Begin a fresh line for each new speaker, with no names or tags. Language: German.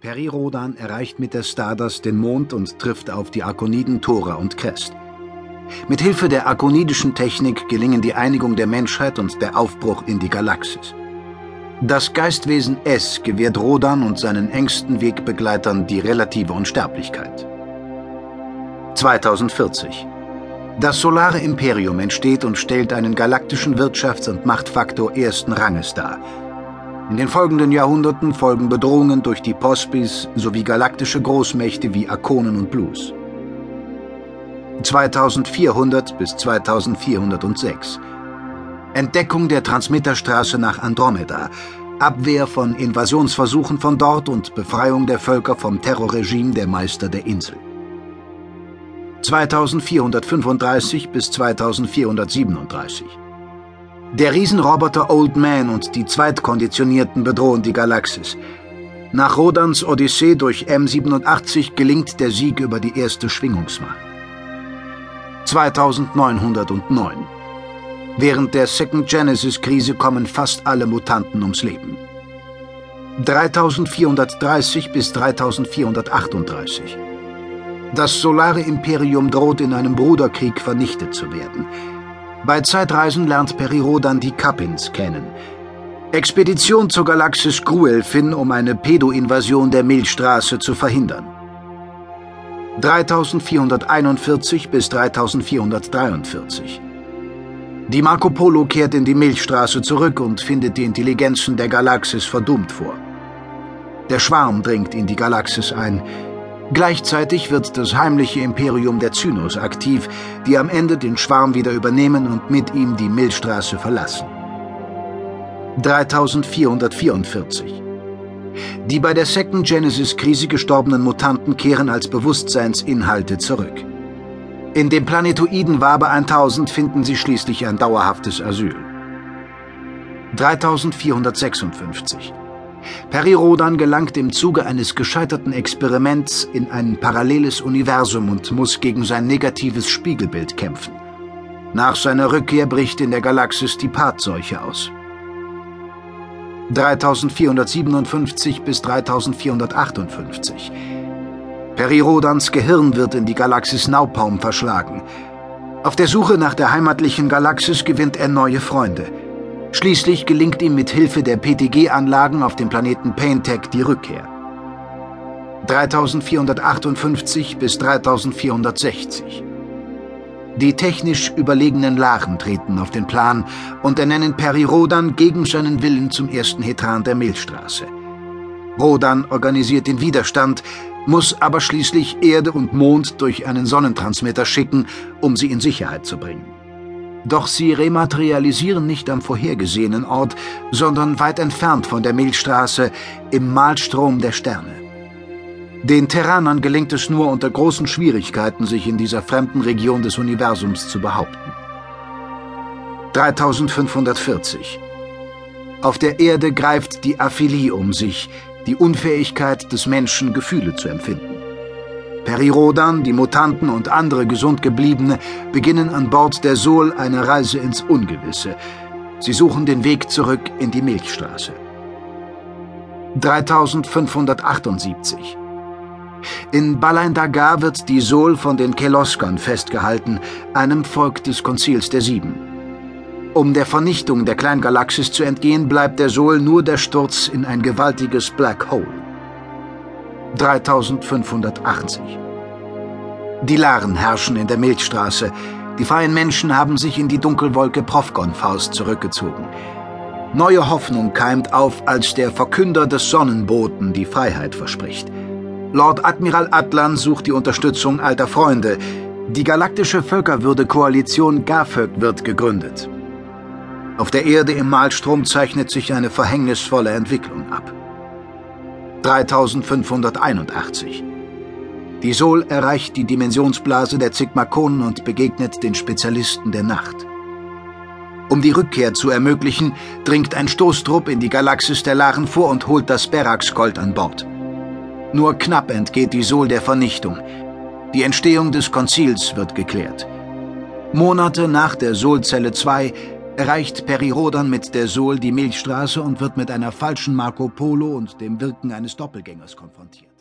Peri Rodan erreicht mit der Stardust den Mond und trifft auf die Arkoniden Thora und Crest. Mit Hilfe der arkonidischen Technik gelingen die Einigung der Menschheit und der Aufbruch in die Galaxis. Das Geistwesen S gewährt Rodan und seinen engsten Wegbegleitern die relative Unsterblichkeit. 2040 Das Solare Imperium entsteht und stellt einen galaktischen Wirtschafts- und Machtfaktor ersten Ranges dar – in den folgenden Jahrhunderten folgen Bedrohungen durch die Pospis sowie galaktische Großmächte wie Akonen und Blues. 2400 bis 2406 Entdeckung der Transmitterstraße nach Andromeda, Abwehr von Invasionsversuchen von dort und Befreiung der Völker vom Terrorregime der Meister der Insel. 2435 bis 2437 der Riesenroboter Old Man und die Zweitkonditionierten bedrohen die Galaxis. Nach Rodans Odyssee durch M87 gelingt der Sieg über die erste Schwingungsmacht. 2909 Während der Second Genesis-Krise kommen fast alle Mutanten ums Leben. 3430 bis 3438 Das Solare Imperium droht in einem Bruderkrieg vernichtet zu werden. Bei Zeitreisen lernt Perirodan die Kappins kennen. Expedition zur Galaxis Gruelfin, um eine Pedo-Invasion der Milchstraße zu verhindern. 3441 bis 3443 Die Marco Polo kehrt in die Milchstraße zurück und findet die Intelligenzen der Galaxis verdummt vor. Der Schwarm dringt in die Galaxis ein, Gleichzeitig wird das heimliche Imperium der Zynos aktiv, die am Ende den Schwarm wieder übernehmen und mit ihm die Milchstraße verlassen. 3444 Die bei der Second Genesis-Krise gestorbenen Mutanten kehren als Bewusstseinsinhalte zurück. In dem Planetoiden Wabe 1000 finden sie schließlich ein dauerhaftes Asyl. 3456 Perirodan gelangt im Zuge eines gescheiterten Experiments in ein paralleles Universum und muss gegen sein negatives Spiegelbild kämpfen. Nach seiner Rückkehr bricht in der Galaxis die Pathseuche aus. 3457 bis 3458 Perirodans Gehirn wird in die Galaxis Naupaum verschlagen. Auf der Suche nach der heimatlichen Galaxis gewinnt er neue Freunde – Schließlich gelingt ihm mit Hilfe der PTG-Anlagen auf dem Planeten Paintech die Rückkehr. 3458 bis 3460. Die technisch überlegenen Laren treten auf den Plan und ernennen Peri Rodan gegen seinen Willen zum ersten Hetran der Milchstraße. Rodan organisiert den Widerstand, muss aber schließlich Erde und Mond durch einen Sonnentransmitter schicken, um sie in Sicherheit zu bringen. Doch sie rematerialisieren nicht am vorhergesehenen Ort, sondern weit entfernt von der Milchstraße im Malstrom der Sterne. Den Terranern gelingt es nur unter großen Schwierigkeiten, sich in dieser fremden Region des Universums zu behaupten. 3540 Auf der Erde greift die Aphilie um sich, die Unfähigkeit des Menschen, Gefühle zu empfinden. Perirodan, die Mutanten und andere Gesundgebliebene beginnen an Bord der Sol eine Reise ins Ungewisse. Sie suchen den Weg zurück in die Milchstraße. 3578 In Balain Dagar wird die Sol von den Keloskern festgehalten, einem Volk des Konzils der Sieben. Um der Vernichtung der Kleingalaxis zu entgehen, bleibt der Sol nur der Sturz in ein gewaltiges Black Hole. 3580. Die Laren herrschen in der Milchstraße. Die freien Menschen haben sich in die Dunkelwolke Profgon-Faust zurückgezogen. Neue Hoffnung keimt auf, als der Verkünder des Sonnenboten die Freiheit verspricht. Lord Admiral Atlan sucht die Unterstützung alter Freunde. Die galaktische Völkerwürde-Koalition GAFÖG wird gegründet. Auf der Erde im Malstrom zeichnet sich eine verhängnisvolle Entwicklung ab. 3581. Die Sol erreicht die Dimensionsblase der Zigmakonen und begegnet den Spezialisten der Nacht. Um die Rückkehr zu ermöglichen, dringt ein Stoßtrupp in die Galaxis der Laren vor und holt das Berax-Gold an Bord. Nur knapp entgeht die Sol der Vernichtung. Die Entstehung des Konzils wird geklärt. Monate nach der Solzelle 2 erreicht Perirodan mit der Sol die Milchstraße und wird mit einer falschen Marco Polo und dem Wirken eines Doppelgängers konfrontiert.